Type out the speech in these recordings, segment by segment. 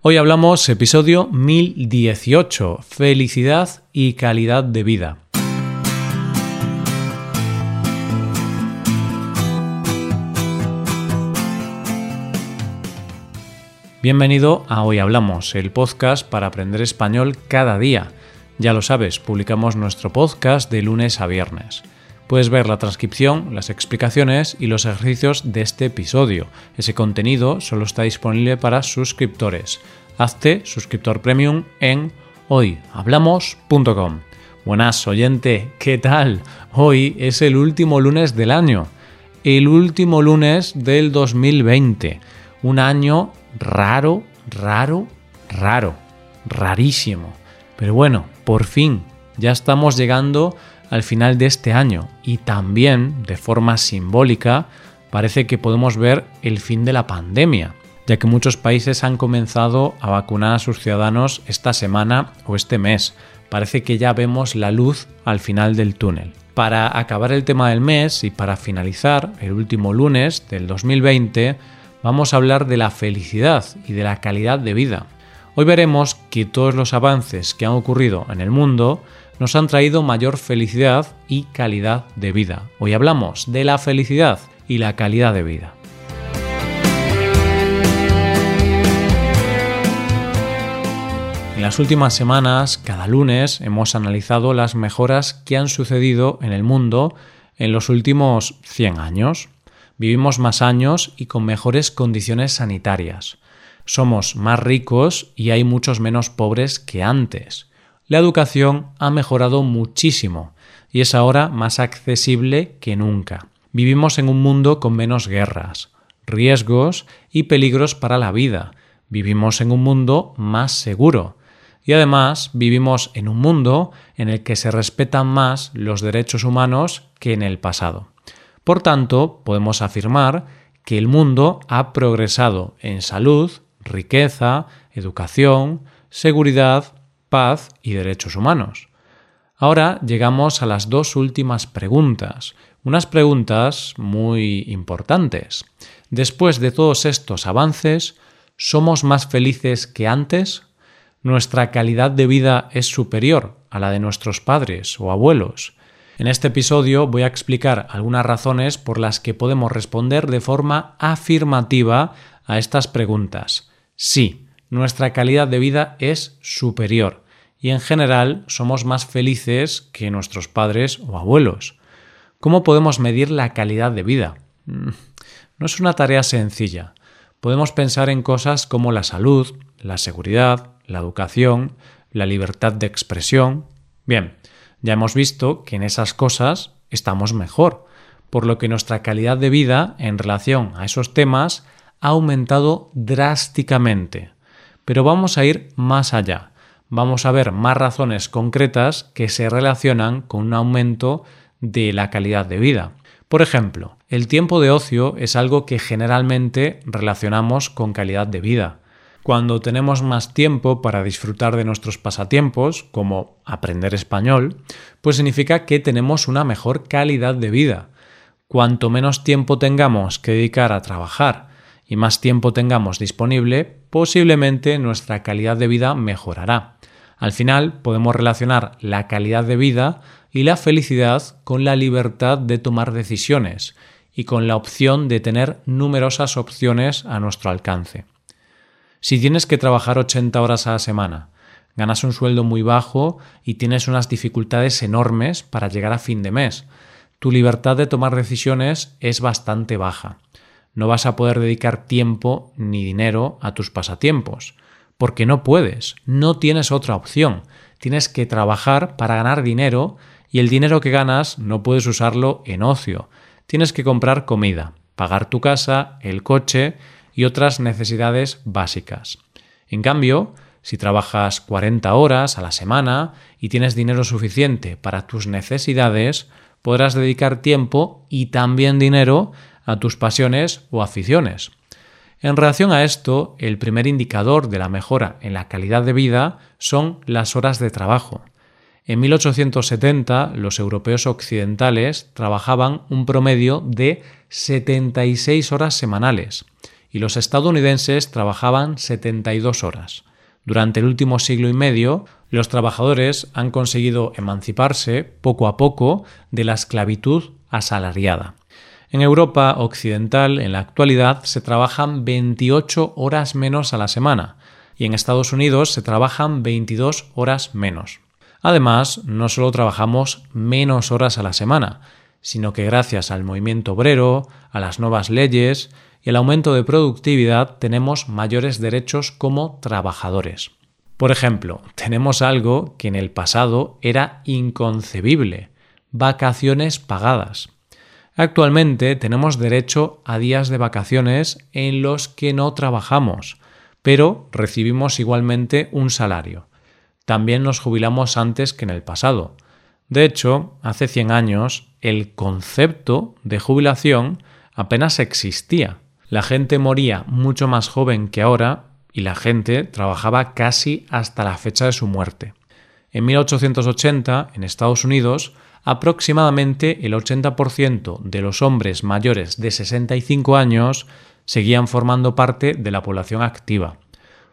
Hoy hablamos episodio 1018, felicidad y calidad de vida. Bienvenido a Hoy Hablamos, el podcast para aprender español cada día. Ya lo sabes, publicamos nuestro podcast de lunes a viernes. Puedes ver la transcripción, las explicaciones y los ejercicios de este episodio. Ese contenido solo está disponible para suscriptores. Hazte suscriptor premium en hoyhablamos.com. Buenas, oyente, ¿qué tal? Hoy es el último lunes del año. El último lunes del 2020. Un año raro, raro, raro. Rarísimo. Pero bueno, por fin, ya estamos llegando al final de este año y también, de forma simbólica, parece que podemos ver el fin de la pandemia, ya que muchos países han comenzado a vacunar a sus ciudadanos esta semana o este mes. Parece que ya vemos la luz al final del túnel. Para acabar el tema del mes y para finalizar el último lunes del 2020, vamos a hablar de la felicidad y de la calidad de vida. Hoy veremos que todos los avances que han ocurrido en el mundo nos han traído mayor felicidad y calidad de vida. Hoy hablamos de la felicidad y la calidad de vida. En las últimas semanas, cada lunes, hemos analizado las mejoras que han sucedido en el mundo en los últimos 100 años. Vivimos más años y con mejores condiciones sanitarias. Somos más ricos y hay muchos menos pobres que antes. La educación ha mejorado muchísimo y es ahora más accesible que nunca. Vivimos en un mundo con menos guerras, riesgos y peligros para la vida. Vivimos en un mundo más seguro. Y además vivimos en un mundo en el que se respetan más los derechos humanos que en el pasado. Por tanto, podemos afirmar que el mundo ha progresado en salud, riqueza, educación, seguridad, paz y derechos humanos. Ahora llegamos a las dos últimas preguntas, unas preguntas muy importantes. Después de todos estos avances, ¿somos más felices que antes? ¿Nuestra calidad de vida es superior a la de nuestros padres o abuelos? En este episodio voy a explicar algunas razones por las que podemos responder de forma afirmativa a estas preguntas. Sí, nuestra calidad de vida es superior y en general somos más felices que nuestros padres o abuelos. ¿Cómo podemos medir la calidad de vida? Mm, no es una tarea sencilla. Podemos pensar en cosas como la salud, la seguridad, la educación, la libertad de expresión. Bien, ya hemos visto que en esas cosas estamos mejor, por lo que nuestra calidad de vida en relación a esos temas ha aumentado drásticamente. Pero vamos a ir más allá. Vamos a ver más razones concretas que se relacionan con un aumento de la calidad de vida. Por ejemplo, el tiempo de ocio es algo que generalmente relacionamos con calidad de vida. Cuando tenemos más tiempo para disfrutar de nuestros pasatiempos, como aprender español, pues significa que tenemos una mejor calidad de vida. Cuanto menos tiempo tengamos que dedicar a trabajar y más tiempo tengamos disponible, posiblemente nuestra calidad de vida mejorará. Al final podemos relacionar la calidad de vida y la felicidad con la libertad de tomar decisiones y con la opción de tener numerosas opciones a nuestro alcance. Si tienes que trabajar 80 horas a la semana, ganas un sueldo muy bajo y tienes unas dificultades enormes para llegar a fin de mes, tu libertad de tomar decisiones es bastante baja no vas a poder dedicar tiempo ni dinero a tus pasatiempos, porque no puedes, no tienes otra opción. Tienes que trabajar para ganar dinero y el dinero que ganas no puedes usarlo en ocio. Tienes que comprar comida, pagar tu casa, el coche y otras necesidades básicas. En cambio, si trabajas 40 horas a la semana y tienes dinero suficiente para tus necesidades, podrás dedicar tiempo y también dinero a tus pasiones o aficiones. En relación a esto, el primer indicador de la mejora en la calidad de vida son las horas de trabajo. En 1870 los europeos occidentales trabajaban un promedio de 76 horas semanales y los estadounidenses trabajaban 72 horas. Durante el último siglo y medio, los trabajadores han conseguido emanciparse poco a poco de la esclavitud asalariada. En Europa Occidental, en la actualidad, se trabajan 28 horas menos a la semana y en Estados Unidos se trabajan 22 horas menos. Además, no solo trabajamos menos horas a la semana, sino que gracias al movimiento obrero, a las nuevas leyes y el aumento de productividad tenemos mayores derechos como trabajadores. Por ejemplo, tenemos algo que en el pasado era inconcebible, vacaciones pagadas. Actualmente tenemos derecho a días de vacaciones en los que no trabajamos, pero recibimos igualmente un salario. También nos jubilamos antes que en el pasado. De hecho, hace 100 años el concepto de jubilación apenas existía. La gente moría mucho más joven que ahora y la gente trabajaba casi hasta la fecha de su muerte. En 1880, en Estados Unidos, aproximadamente el 80% de los hombres mayores de 65 años seguían formando parte de la población activa.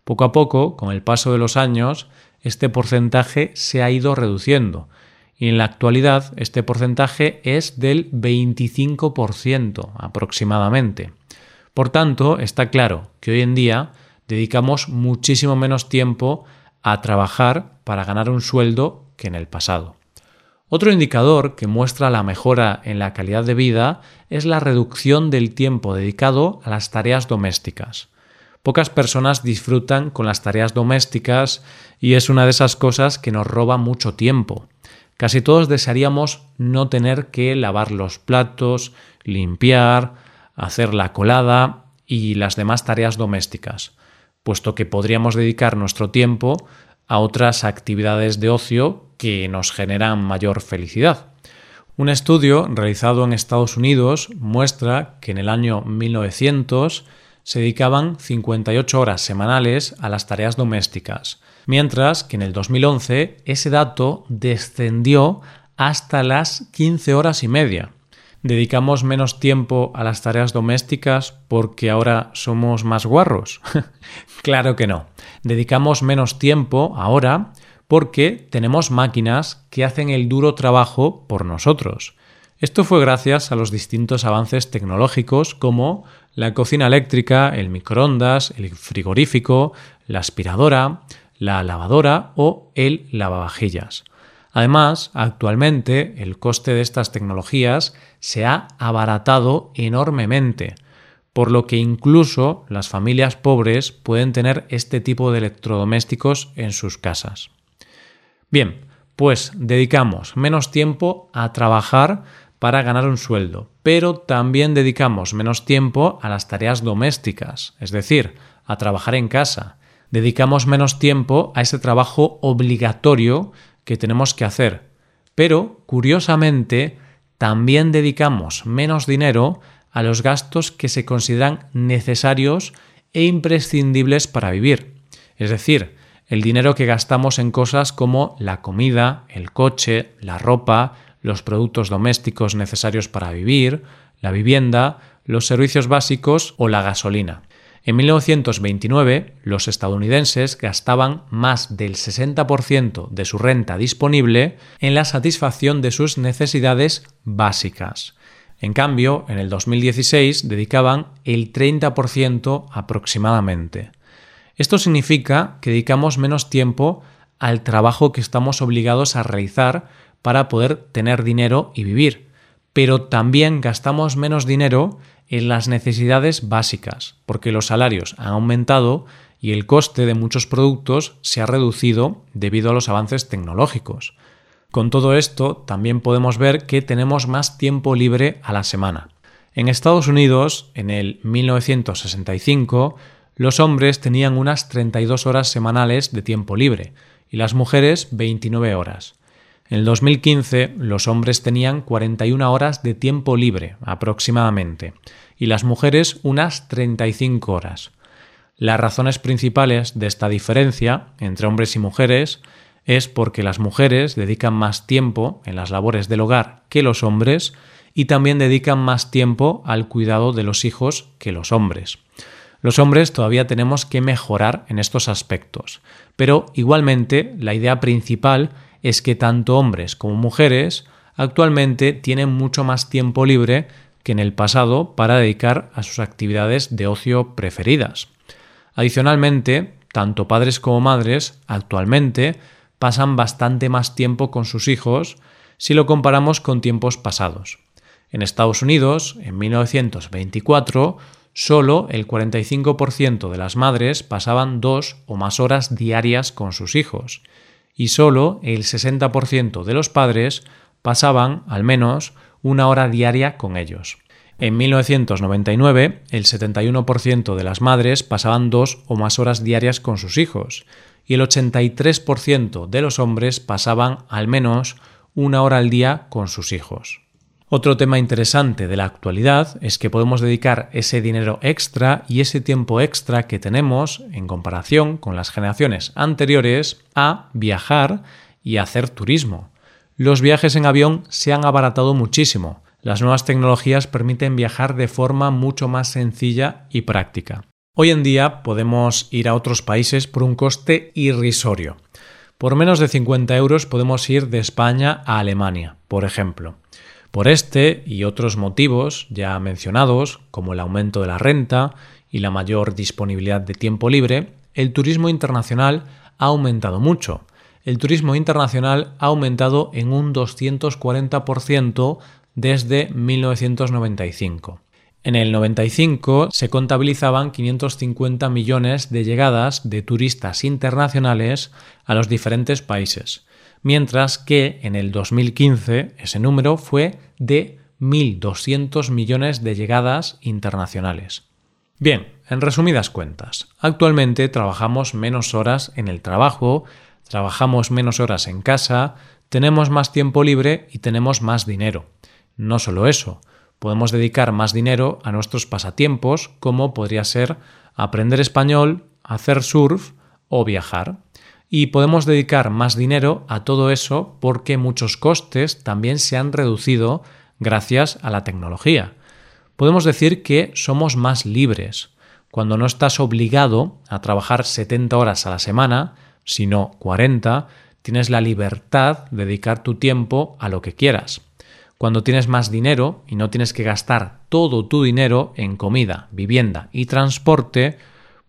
Poco a poco, con el paso de los años, este porcentaje se ha ido reduciendo y en la actualidad este porcentaje es del 25% aproximadamente. Por tanto, está claro que hoy en día dedicamos muchísimo menos tiempo a trabajar para ganar un sueldo que en el pasado. Otro indicador que muestra la mejora en la calidad de vida es la reducción del tiempo dedicado a las tareas domésticas. Pocas personas disfrutan con las tareas domésticas y es una de esas cosas que nos roba mucho tiempo. Casi todos desearíamos no tener que lavar los platos, limpiar, hacer la colada y las demás tareas domésticas, puesto que podríamos dedicar nuestro tiempo a otras actividades de ocio que nos generan mayor felicidad. Un estudio realizado en Estados Unidos muestra que en el año 1900 se dedicaban 58 horas semanales a las tareas domésticas, mientras que en el 2011 ese dato descendió hasta las 15 horas y media. ¿Dedicamos menos tiempo a las tareas domésticas porque ahora somos más guarros? claro que no. Dedicamos menos tiempo ahora porque tenemos máquinas que hacen el duro trabajo por nosotros. Esto fue gracias a los distintos avances tecnológicos como la cocina eléctrica, el microondas, el frigorífico, la aspiradora, la lavadora o el lavavajillas. Además, actualmente el coste de estas tecnologías se ha abaratado enormemente, por lo que incluso las familias pobres pueden tener este tipo de electrodomésticos en sus casas. Bien, pues dedicamos menos tiempo a trabajar para ganar un sueldo, pero también dedicamos menos tiempo a las tareas domésticas, es decir, a trabajar en casa. Dedicamos menos tiempo a ese trabajo obligatorio que tenemos que hacer. Pero, curiosamente, también dedicamos menos dinero a los gastos que se consideran necesarios e imprescindibles para vivir. Es decir, el dinero que gastamos en cosas como la comida, el coche, la ropa, los productos domésticos necesarios para vivir, la vivienda, los servicios básicos o la gasolina. En 1929, los estadounidenses gastaban más del 60% de su renta disponible en la satisfacción de sus necesidades básicas. En cambio, en el 2016 dedicaban el 30% aproximadamente. Esto significa que dedicamos menos tiempo al trabajo que estamos obligados a realizar para poder tener dinero y vivir, pero también gastamos menos dinero en las necesidades básicas, porque los salarios han aumentado y el coste de muchos productos se ha reducido debido a los avances tecnológicos. Con todo esto, también podemos ver que tenemos más tiempo libre a la semana. En Estados Unidos, en el 1965, los hombres tenían unas 32 horas semanales de tiempo libre y las mujeres 29 horas. En el 2015 los hombres tenían 41 horas de tiempo libre aproximadamente y las mujeres unas 35 horas. Las razones principales de esta diferencia entre hombres y mujeres es porque las mujeres dedican más tiempo en las labores del hogar que los hombres y también dedican más tiempo al cuidado de los hijos que los hombres. Los hombres todavía tenemos que mejorar en estos aspectos, pero igualmente la idea principal es que tanto hombres como mujeres actualmente tienen mucho más tiempo libre que en el pasado para dedicar a sus actividades de ocio preferidas. Adicionalmente, tanto padres como madres actualmente pasan bastante más tiempo con sus hijos si lo comparamos con tiempos pasados. En Estados Unidos, en 1924, solo el 45% de las madres pasaban dos o más horas diarias con sus hijos y solo el 60% de los padres pasaban al menos una hora diaria con ellos. En 1999, el 71% de las madres pasaban dos o más horas diarias con sus hijos y el 83% de los hombres pasaban al menos una hora al día con sus hijos. Otro tema interesante de la actualidad es que podemos dedicar ese dinero extra y ese tiempo extra que tenemos en comparación con las generaciones anteriores a viajar y hacer turismo. Los viajes en avión se han abaratado muchísimo. Las nuevas tecnologías permiten viajar de forma mucho más sencilla y práctica. Hoy en día podemos ir a otros países por un coste irrisorio. Por menos de 50 euros podemos ir de España a Alemania, por ejemplo. Por este y otros motivos ya mencionados, como el aumento de la renta y la mayor disponibilidad de tiempo libre, el turismo internacional ha aumentado mucho. El turismo internacional ha aumentado en un 240% desde 1995. En el 95 se contabilizaban 550 millones de llegadas de turistas internacionales a los diferentes países, mientras que en el 2015 ese número fue de 1.200 millones de llegadas internacionales. Bien, en resumidas cuentas, actualmente trabajamos menos horas en el trabajo, trabajamos menos horas en casa, tenemos más tiempo libre y tenemos más dinero. No solo eso, podemos dedicar más dinero a nuestros pasatiempos como podría ser aprender español, hacer surf o viajar y podemos dedicar más dinero a todo eso porque muchos costes también se han reducido gracias a la tecnología. Podemos decir que somos más libres. Cuando no estás obligado a trabajar 70 horas a la semana, sino 40, tienes la libertad de dedicar tu tiempo a lo que quieras. Cuando tienes más dinero y no tienes que gastar todo tu dinero en comida, vivienda y transporte,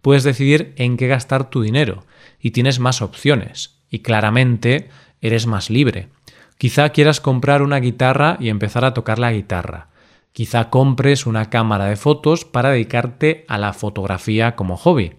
puedes decidir en qué gastar tu dinero y tienes más opciones y claramente eres más libre. Quizá quieras comprar una guitarra y empezar a tocar la guitarra. Quizá compres una cámara de fotos para dedicarte a la fotografía como hobby.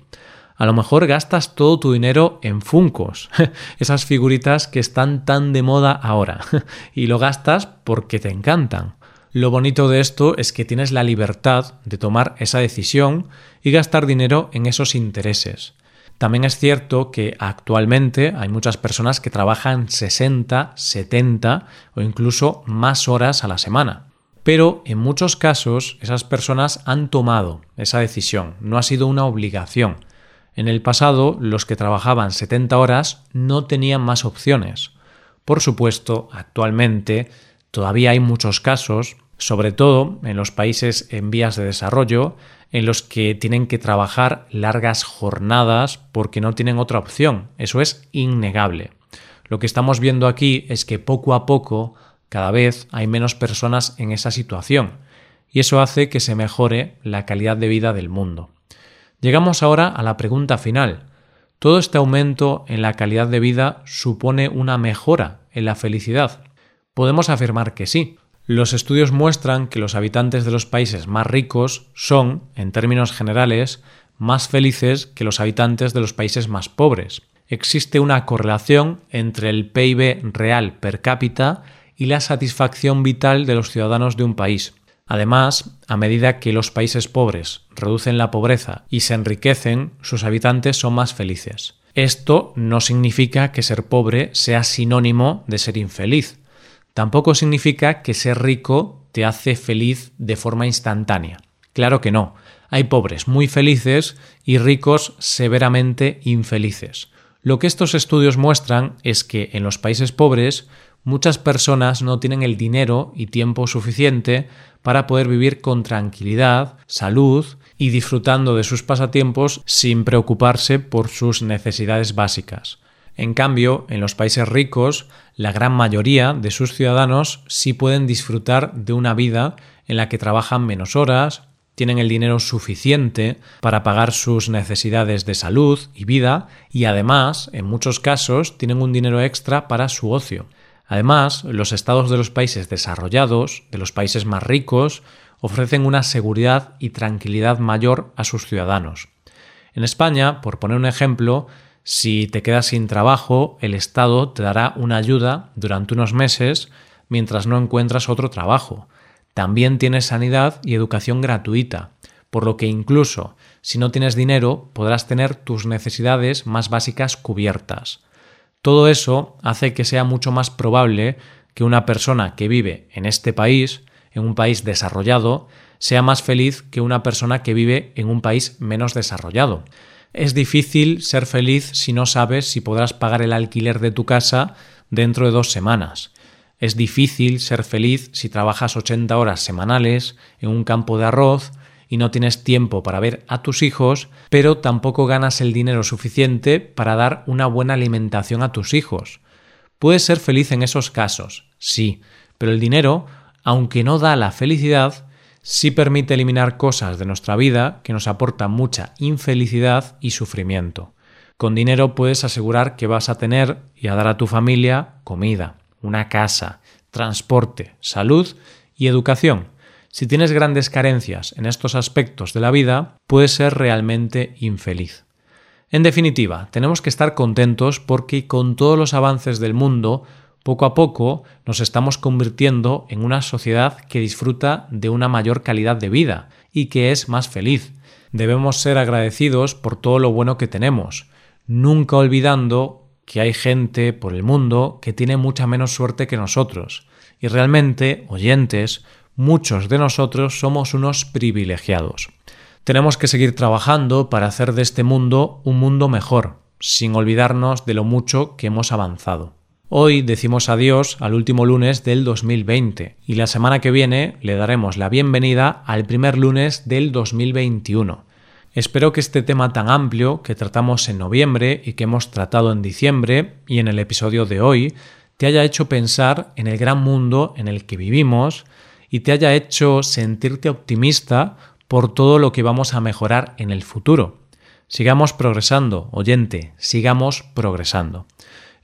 A lo mejor gastas todo tu dinero en Funcos, esas figuritas que están tan de moda ahora, y lo gastas porque te encantan. Lo bonito de esto es que tienes la libertad de tomar esa decisión y gastar dinero en esos intereses. También es cierto que actualmente hay muchas personas que trabajan 60, 70 o incluso más horas a la semana. Pero en muchos casos esas personas han tomado esa decisión, no ha sido una obligación. En el pasado los que trabajaban 70 horas no tenían más opciones. Por supuesto, actualmente todavía hay muchos casos, sobre todo en los países en vías de desarrollo, en los que tienen que trabajar largas jornadas porque no tienen otra opción. Eso es innegable. Lo que estamos viendo aquí es que poco a poco cada vez hay menos personas en esa situación y eso hace que se mejore la calidad de vida del mundo. Llegamos ahora a la pregunta final. ¿Todo este aumento en la calidad de vida supone una mejora en la felicidad? Podemos afirmar que sí, los estudios muestran que los habitantes de los países más ricos son, en términos generales, más felices que los habitantes de los países más pobres. Existe una correlación entre el PIB real per cápita y la satisfacción vital de los ciudadanos de un país. Además, a medida que los países pobres reducen la pobreza y se enriquecen, sus habitantes son más felices. Esto no significa que ser pobre sea sinónimo de ser infeliz. Tampoco significa que ser rico te hace feliz de forma instantánea. Claro que no. Hay pobres muy felices y ricos severamente infelices. Lo que estos estudios muestran es que en los países pobres muchas personas no tienen el dinero y tiempo suficiente para poder vivir con tranquilidad, salud y disfrutando de sus pasatiempos sin preocuparse por sus necesidades básicas. En cambio, en los países ricos, la gran mayoría de sus ciudadanos sí pueden disfrutar de una vida en la que trabajan menos horas, tienen el dinero suficiente para pagar sus necesidades de salud y vida y además, en muchos casos, tienen un dinero extra para su ocio. Además, los estados de los países desarrollados, de los países más ricos, ofrecen una seguridad y tranquilidad mayor a sus ciudadanos. En España, por poner un ejemplo, si te quedas sin trabajo, el Estado te dará una ayuda durante unos meses mientras no encuentras otro trabajo. También tienes sanidad y educación gratuita, por lo que incluso si no tienes dinero podrás tener tus necesidades más básicas cubiertas. Todo eso hace que sea mucho más probable que una persona que vive en este país en un país desarrollado sea más feliz que una persona que vive en un país menos desarrollado. Es difícil ser feliz si no sabes si podrás pagar el alquiler de tu casa dentro de dos semanas. Es difícil ser feliz si trabajas 80 horas semanales en un campo de arroz y no tienes tiempo para ver a tus hijos, pero tampoco ganas el dinero suficiente para dar una buena alimentación a tus hijos. Puedes ser feliz en esos casos, sí, pero el dinero aunque no da la felicidad, sí permite eliminar cosas de nuestra vida que nos aportan mucha infelicidad y sufrimiento. Con dinero puedes asegurar que vas a tener y a dar a tu familia comida, una casa, transporte, salud y educación. Si tienes grandes carencias en estos aspectos de la vida, puedes ser realmente infeliz. En definitiva, tenemos que estar contentos porque con todos los avances del mundo poco a poco nos estamos convirtiendo en una sociedad que disfruta de una mayor calidad de vida y que es más feliz. Debemos ser agradecidos por todo lo bueno que tenemos, nunca olvidando que hay gente por el mundo que tiene mucha menos suerte que nosotros. Y realmente, oyentes, muchos de nosotros somos unos privilegiados. Tenemos que seguir trabajando para hacer de este mundo un mundo mejor, sin olvidarnos de lo mucho que hemos avanzado. Hoy decimos adiós al último lunes del 2020 y la semana que viene le daremos la bienvenida al primer lunes del 2021. Espero que este tema tan amplio que tratamos en noviembre y que hemos tratado en diciembre y en el episodio de hoy te haya hecho pensar en el gran mundo en el que vivimos y te haya hecho sentirte optimista por todo lo que vamos a mejorar en el futuro. Sigamos progresando, oyente, sigamos progresando.